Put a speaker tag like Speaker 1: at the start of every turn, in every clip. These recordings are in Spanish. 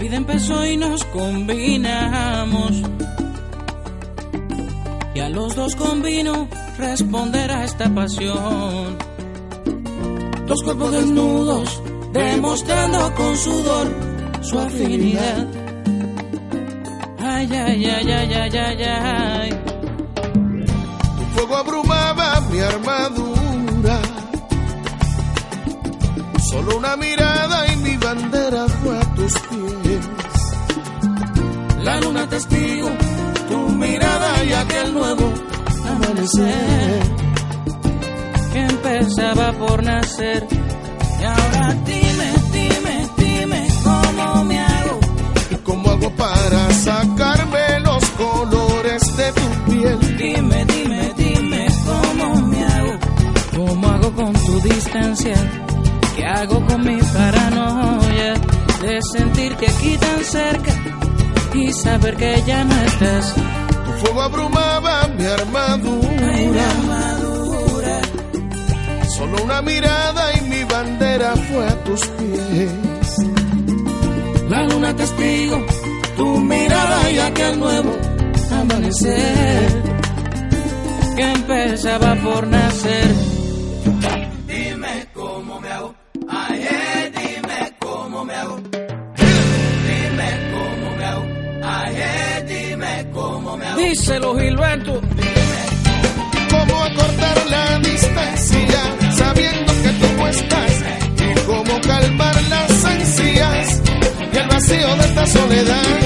Speaker 1: vida empezó y nos combinamos. Y a los dos convino responder a esta pasión. Dos cuerpos desnudos, demostrando con sudor su afinidad. Ay, ay, ay, ay, ay, ay, ay.
Speaker 2: Tu fuego abrumaba mi armadura. Solo una mirada y mi bandera tus pies.
Speaker 1: La luna testigo, tu mirada y aquel nuevo amanecer que empezaba por nacer. Y ahora dime, dime, dime cómo me hago.
Speaker 2: ¿Y cómo hago para sacarme los colores de tu piel?
Speaker 1: Dime, dime, dime cómo me hago. ¿Cómo hago con tu distancia? ¿Qué hago con mi paranoia de sentirte aquí tan cerca y saber que ya no estás?
Speaker 2: Tu fuego abrumaba mi armadura.
Speaker 1: Ay, mi armadura.
Speaker 2: Solo una mirada y mi bandera fue a tus pies.
Speaker 1: La luna testigo, tu mirada y aquel nuevo amanecer que empezaba por nacer. Díselo, Gilberto.
Speaker 2: ¿Cómo acortar la distancia sabiendo que tú no estás? ¿Y cómo calmar las ansias y el vacío de esta soledad?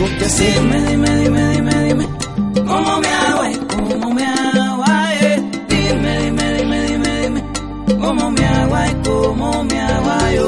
Speaker 1: Tengo que
Speaker 2: hacer.
Speaker 1: Dime, dime, dime, dime, dime, ¿cómo me hago? ay, ¿Cómo me hago? eh? Dime, dime, dime, dime, dime, ¿cómo me hago? ¿Cómo me hago? ay,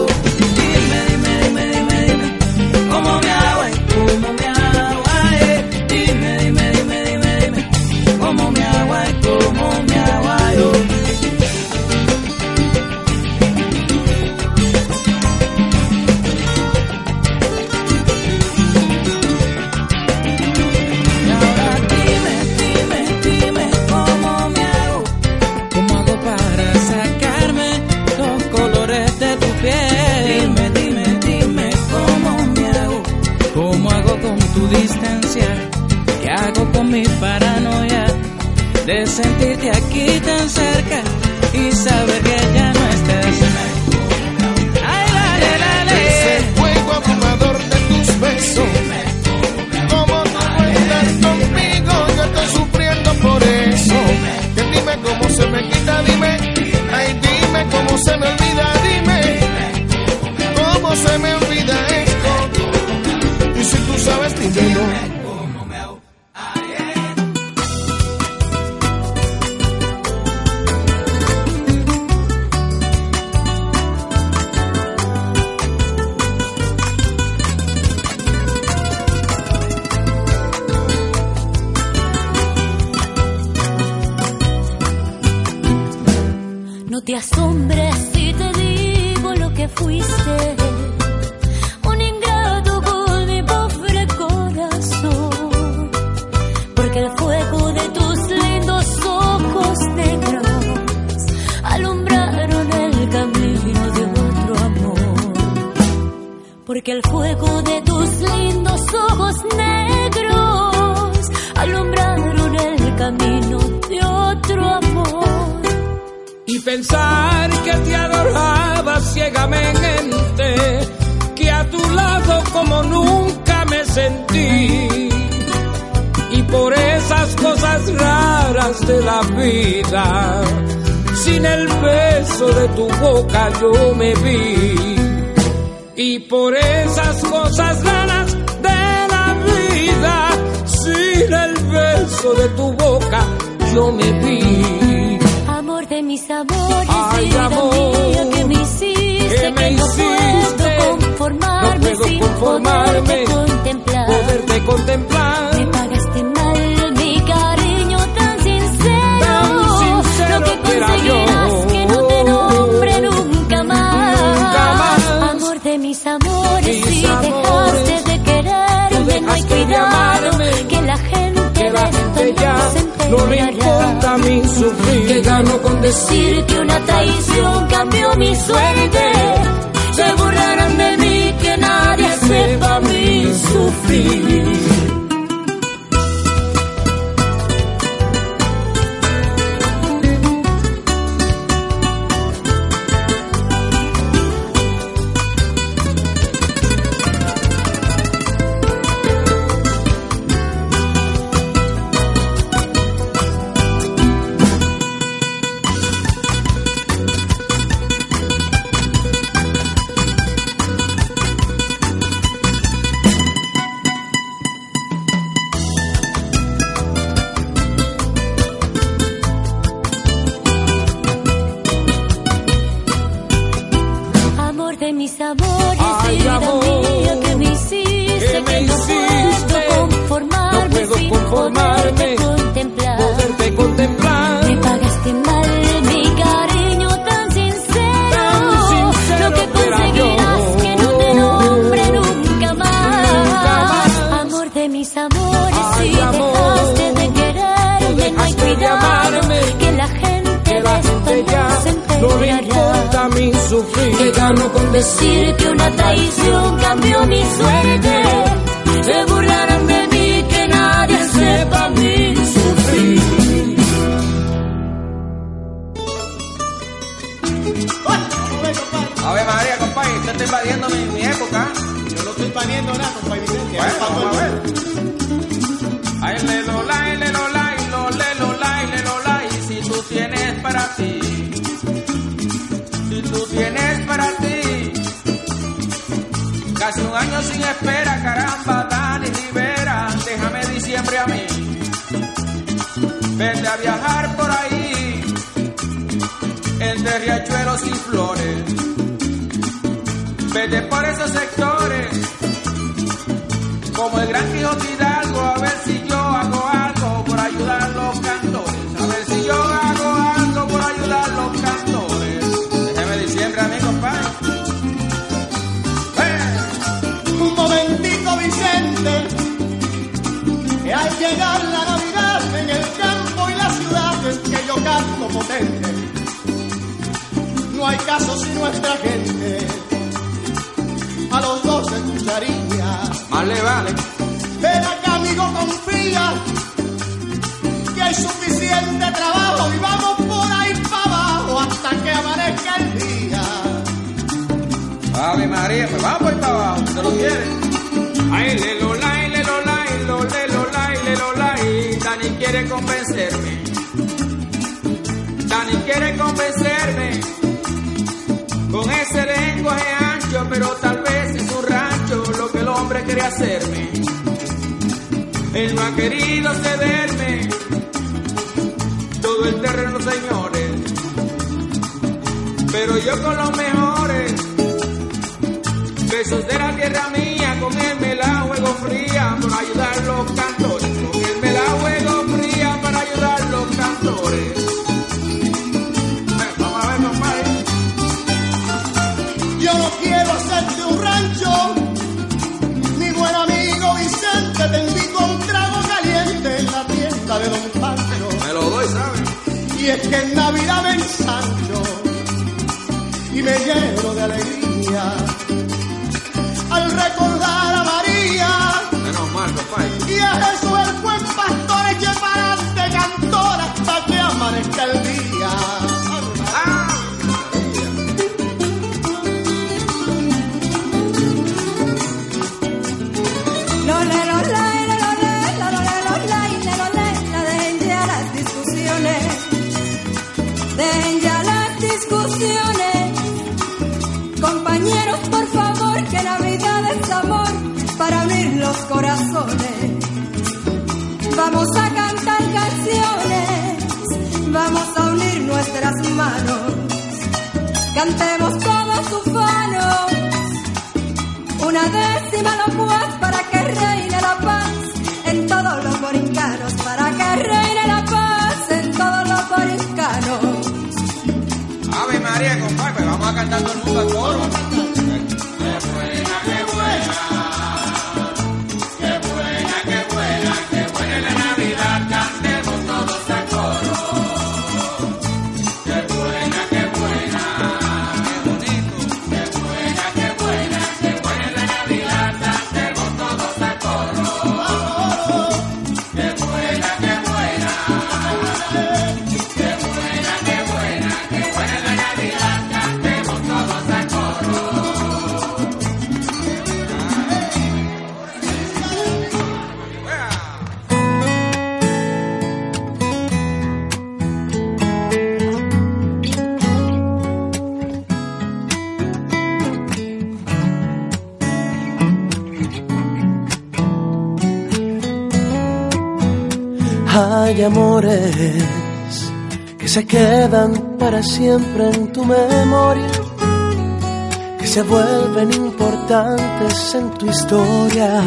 Speaker 2: se me olvida esto. Y si tú sabes, dímelo.
Speaker 3: Te asombres si te digo lo que fuiste. Porque el fuego de tus lindos ojos negros alumbraron el camino de otro amor.
Speaker 1: y pensar que te adoraba ciegamente, que a tu lado como nunca me sentí. Y por esas cosas raras de la vida, sin el beso de tu boca yo me vi. Y por esas cosas raras de la vida, sin el beso de tu boca yo me vi.
Speaker 3: Amor de mis amores,
Speaker 1: Ay,
Speaker 3: vida
Speaker 1: amor,
Speaker 3: que me hiciste,
Speaker 1: que me
Speaker 3: no
Speaker 1: hiciste,
Speaker 3: puedo conformarme
Speaker 1: no puedo
Speaker 3: sin
Speaker 1: conformarme,
Speaker 3: poderte contemplar.
Speaker 1: poderte contemplar.
Speaker 3: No
Speaker 4: le importa mí sufrir. Que con Decir
Speaker 3: que una traición cambió mi suerte, se burlarán de mí, que nadie sepa mi sufrir. La
Speaker 5: Navidad en el campo y las ciudades que yo canto potente, no hay caso si nuestra gente a los dos escucharía.
Speaker 6: Más le vale.
Speaker 5: Ven acá, amigo, confía que hay suficiente trabajo y vamos por ahí para abajo hasta que amanezca el día.
Speaker 6: Ave María, pues vamos por ahí para abajo, ¿usted lo quiere? Ay, le lo lai, le lo quiere convencerme. Dani quiere convencerme. Con ese lenguaje ancho, pero tal vez es un rancho lo que el hombre quiere hacerme. Él no ha querido cederme todo el terreno, señores. Pero yo con los mejores besos de la tierra mía, con él me la juego fría para ayudar los cantores.
Speaker 5: Que en Navidad me ensancho y me lleno de alegría
Speaker 7: corazones. Vamos a cantar canciones, vamos a unir nuestras manos. Cantemos todos ufanos una décima locuaz para que reine la paz en todos los borincanos, para que reine la paz en todos los borincanos.
Speaker 6: Ave María, compadre, pues vamos a cantar todo el mundo al coro.
Speaker 8: Amores que se quedan para siempre en tu memoria, que se vuelven importantes en tu historia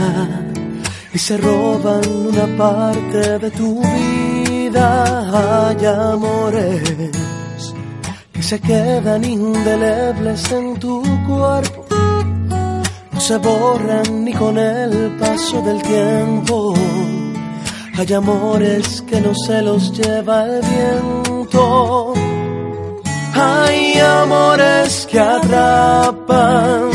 Speaker 8: y se roban una parte de tu vida. Hay amores que se quedan indelebles en tu cuerpo, no se borran ni con el paso del tiempo. Hay amores que no se los lleva el viento. Hay amores que atrapan.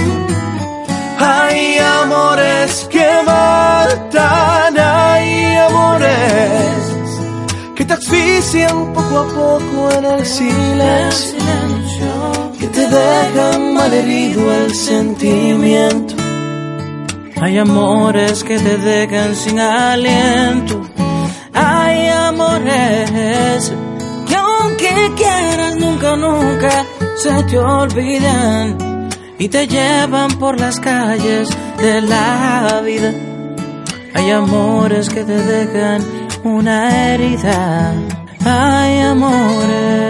Speaker 8: Hay amores que matan. Hay amores que te asfixian poco a poco en el silencio. Que te dejan malherido el sentimiento.
Speaker 1: Hay amores que te dejan sin aliento. Amores que aunque quieras nunca, nunca se te olvidan y te llevan por las calles de la vida. Hay amores que te dejan una herida. Hay amores.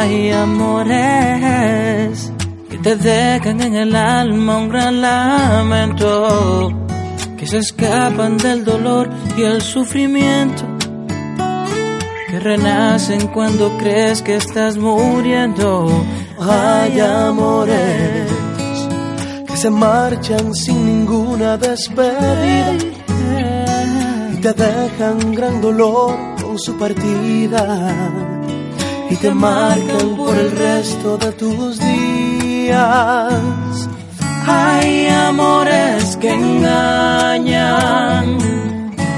Speaker 1: Hay amores que te dejan en el alma un gran lamento, que se escapan del dolor y el sufrimiento, que renacen cuando crees que estás muriendo.
Speaker 8: Hay amores que se marchan sin ninguna despedida y te dejan gran dolor con su partida y te marcan por el resto de tus días.
Speaker 1: Hay amores que engañan,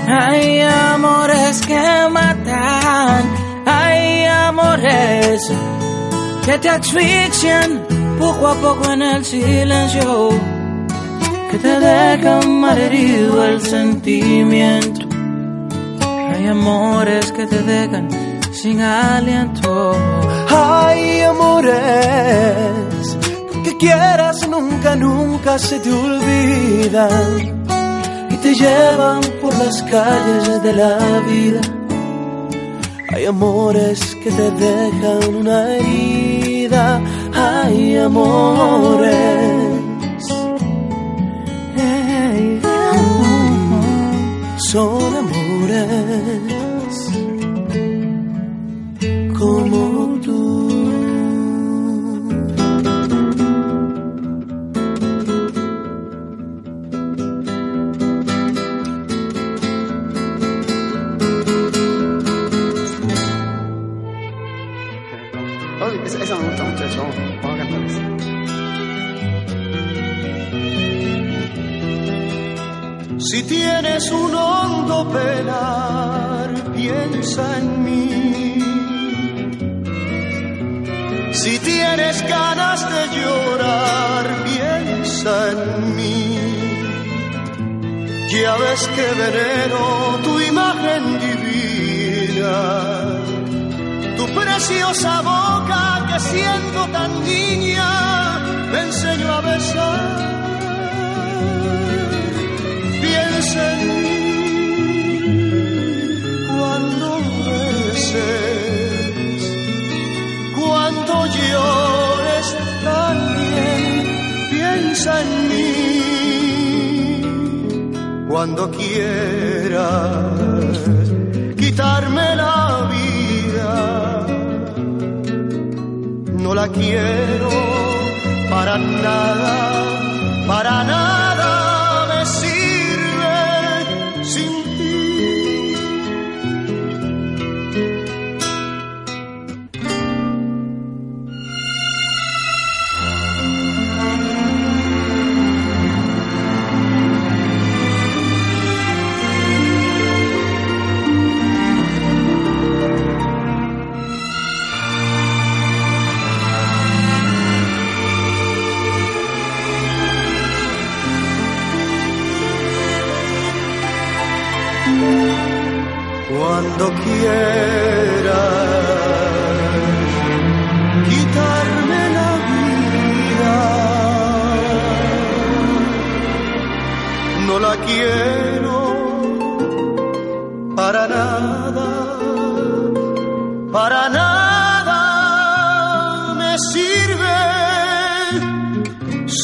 Speaker 1: hay amores que matan, hay amores que te asfixian poco a poco en el silencio, que te dejan malherido el sentimiento. Hay amores que te dejan sin aliento.
Speaker 8: Hay amores que quieras nunca, nunca se te olvidan y te llevan por las calles de la vida. Hay amores que te dejan una herida. Hay amores. Son amores
Speaker 9: Si tienes un hondo penar, piensa en mí. Si tienes ganas de llorar, piensa en mí. Ya ves que venero tu imagen divina, tu preciosa boca que siendo tan niña me enseñó a besar. Piensa en mí cuando beses cuando llores también piensa en mí. Cuando quieras quitarme la vida, no la quiero para nada, para nada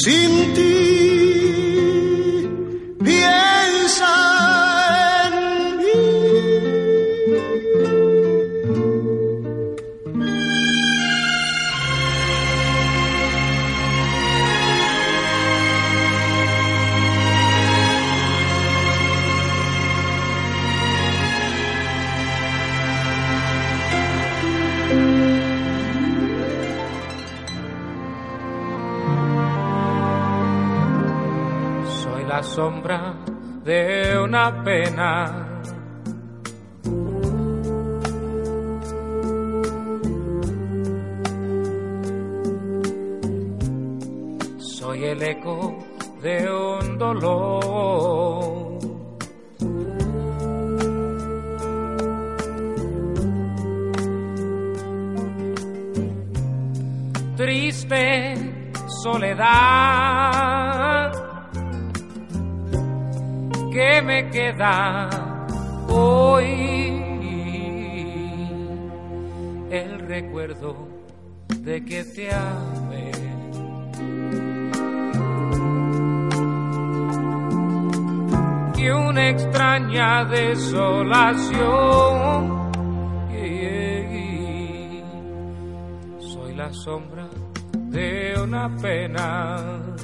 Speaker 9: sin ti.
Speaker 4: Soy el eco de un dolor. Triste soledad que me queda hoy el recuerdo de que te amé. Y una extraña desolación. Soy la sombra de una pena.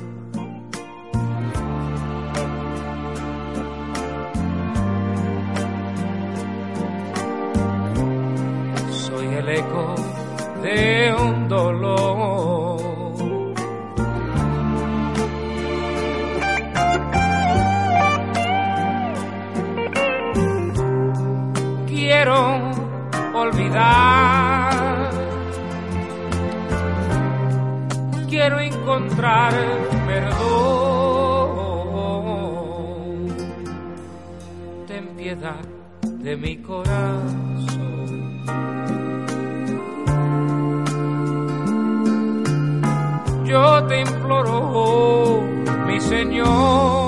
Speaker 4: El eco de un dolor. Quiero olvidar, quiero encontrar perdón. Ten piedad de mi corazón. Yo te imploro, mi Señor.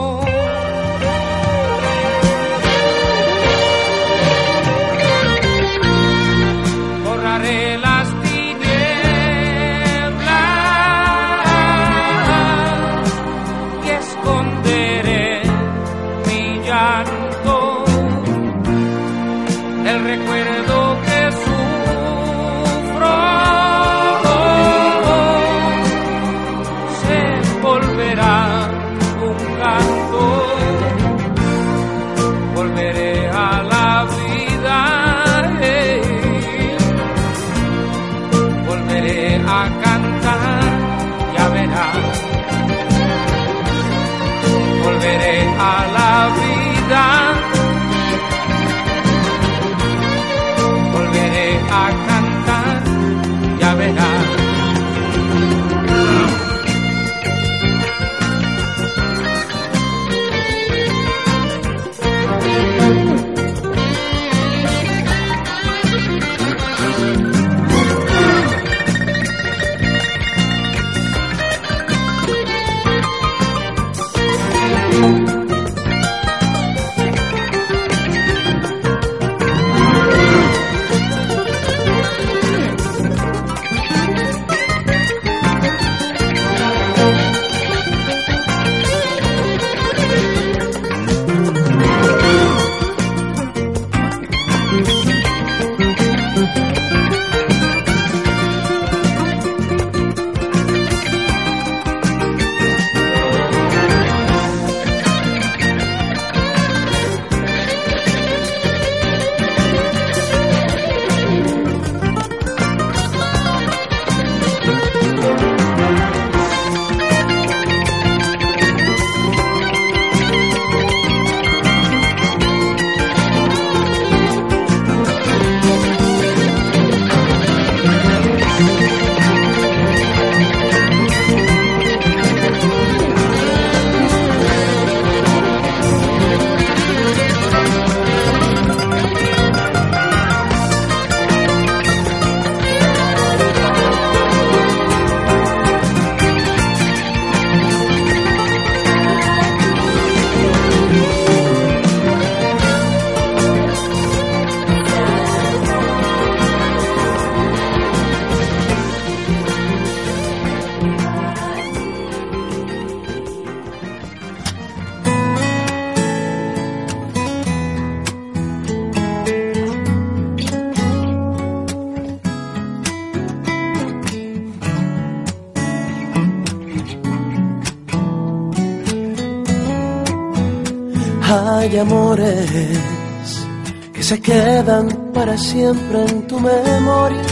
Speaker 8: Amores que se quedan para siempre en tu memoria,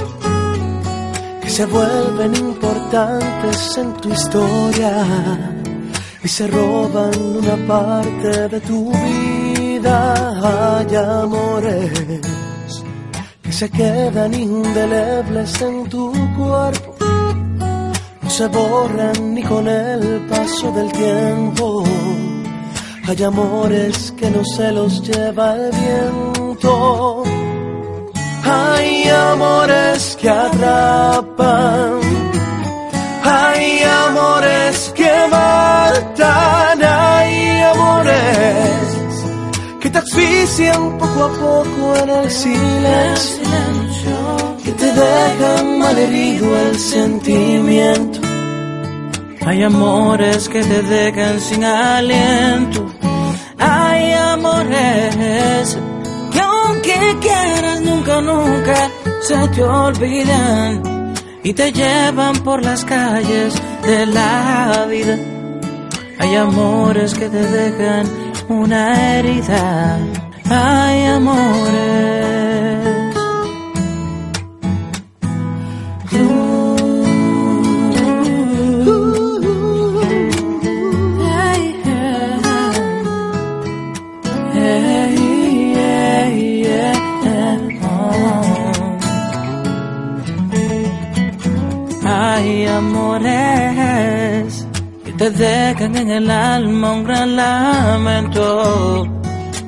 Speaker 8: que se vuelven importantes en tu historia y se roban una parte de tu vida. Hay amores que se quedan indelebles en tu cuerpo, no se borran ni con el paso del tiempo. Hay amores que no se los lleva el viento. Hay amores que atrapan. Hay amores que matan. Hay amores que te asfixian poco a poco en el silencio. Que te dejan malherido el sentimiento.
Speaker 1: Hay amores que te dejan sin aliento. Amores que aunque quieras nunca, nunca se te olvidan y te llevan por las calles de la vida. Hay amores que te dejan una herida. Hay amores. Te dejan en el alma un gran lamento,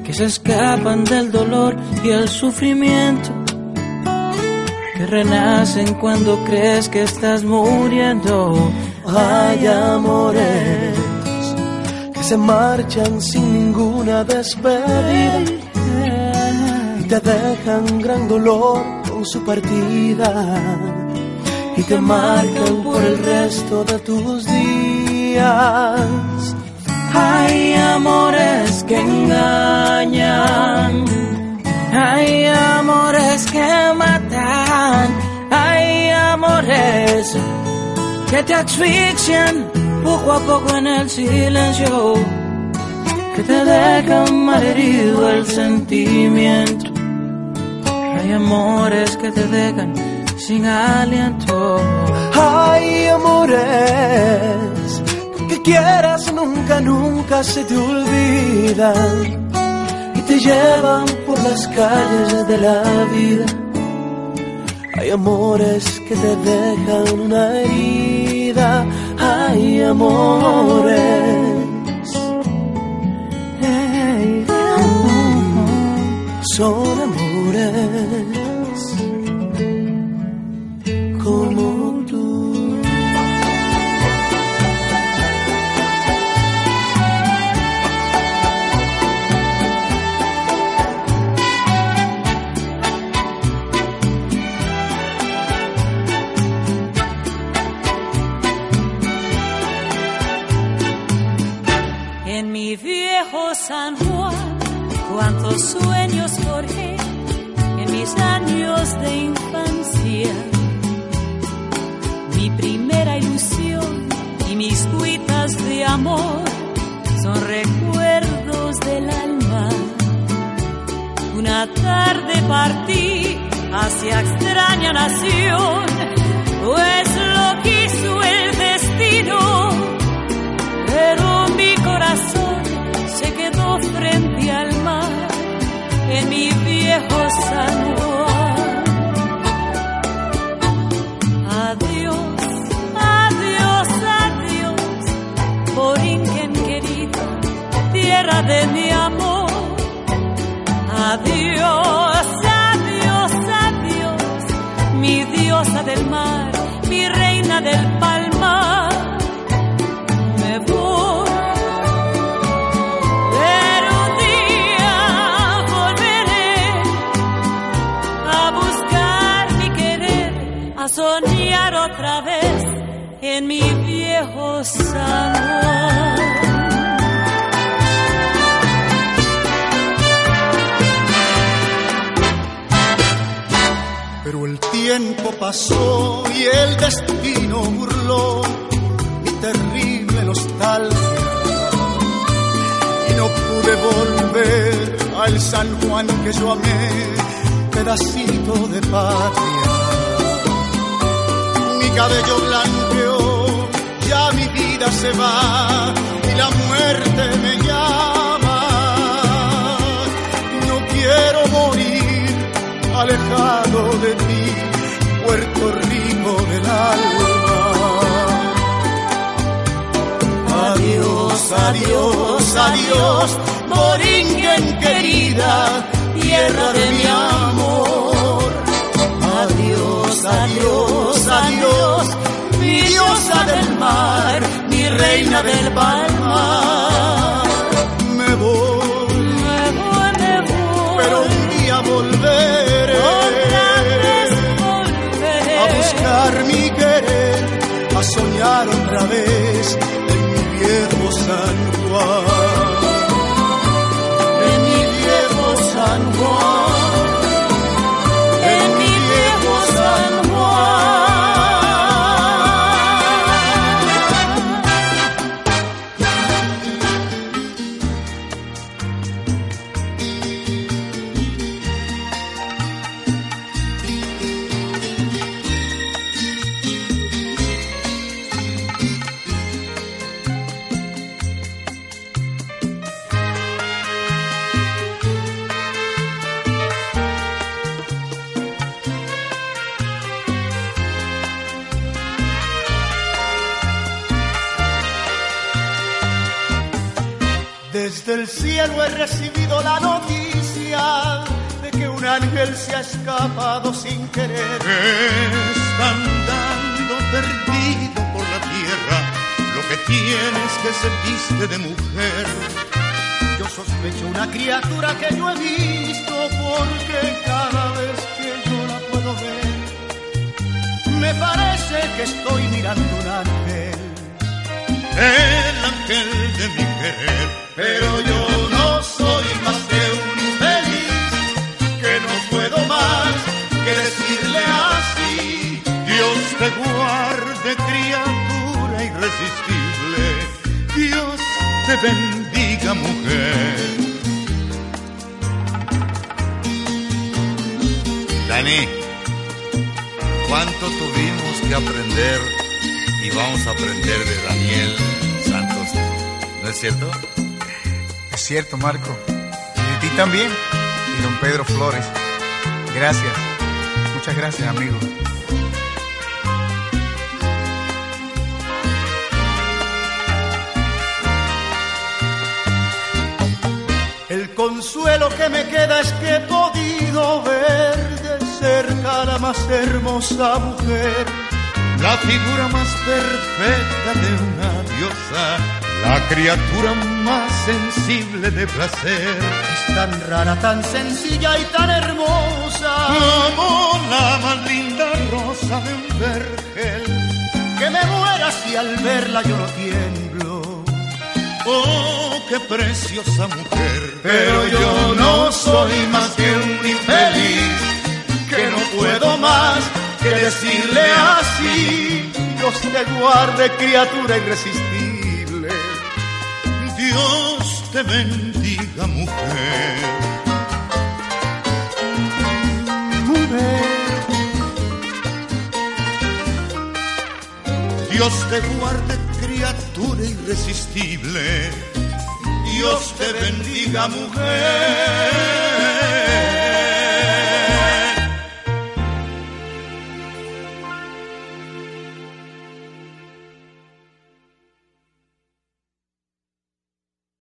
Speaker 1: que se escapan del dolor y el sufrimiento, que renacen cuando crees que estás muriendo.
Speaker 8: Hay amores que se marchan sin ninguna despedida y te dejan gran dolor con su partida y te marcan por el resto de tus días.
Speaker 1: Hay amores que engañan, hay amores que matan, hay amores que te asfixian poco a poco en el silencio, que te dejan malherido el sentimiento. Hay amores que te dejan sin aliento.
Speaker 8: Hay amores quieras nunca, nunca se te olvidan y te llevan por las calles de la vida. Hay amores que te dejan una herida. Hay amores. Son amores
Speaker 3: viejo San Juan, cuántos sueños forjé en mis años de infancia. Mi primera ilusión y mis cuitas de amor son recuerdos del alma. Una tarde partí hacia extraña nación, pues lo quiso el destino frente al mar en mi viejo San Juan. Adiós, adiós, adiós, Borinquen querida, tierra de mi amor. Adiós, adiós, adiós, mi diosa del mar, mi reina del palmar otra vez en mi viejo San.
Speaker 8: Pero el tiempo pasó y el destino burló mi terrible nostalgia y no pude volver
Speaker 5: el San Juan que yo amé, pedacito de patria. Cabello blanqueó, ya mi vida se va y la muerte me llama. No quiero morir alejado de ti, Puerto Rico del alma. Adiós, adiós, adiós Boringen querida, tierra de mi amor. Adiós, adiós, adiós, mi diosa del mar, mi reina del palmar. Me voy,
Speaker 3: Me voy, me voy.
Speaker 5: pero un día volveré. a buscar mi querer, a soñar otra vez Desde el cielo he recibido la noticia de que un ángel se ha escapado sin querer.
Speaker 10: Está andando perdido por la tierra, lo que tienes que se viste de mujer.
Speaker 5: Yo sospecho una criatura que yo he visto porque cada vez que yo la puedo ver, me parece que estoy mirando un ángel.
Speaker 10: El ángel de mi querer,
Speaker 5: Pero yo no soy más que un infeliz que no puedo más que decirle así.
Speaker 10: Dios te guarde, criatura irresistible. Dios te bendiga, mujer.
Speaker 11: Dani, ¿cuánto tuvimos que aprender y vamos a aprender de Daniel Santos? ¿No es cierto?
Speaker 12: Cierto, Marco. Y de ti también. Y don Pedro Flores. Gracias. Muchas gracias, amigo.
Speaker 5: El consuelo que me queda es que he podido ver de cerca a la más hermosa mujer.
Speaker 10: La figura más perfecta de una diosa, la criatura más sensible de placer.
Speaker 5: Es tan rara, tan sencilla y tan hermosa
Speaker 10: Como la más linda rosa de un vergel.
Speaker 5: que me muera si al verla yo no tiemblo.
Speaker 10: Oh, qué preciosa mujer.
Speaker 5: Pero yo no soy más que un infeliz que no puedo más que decirle así. Dios te guarde, criatura irresistible.
Speaker 10: Dios te bendiga, mujer.
Speaker 5: Mujer,
Speaker 10: Dios te guarde, criatura irresistible. Dios te bendiga, mujer.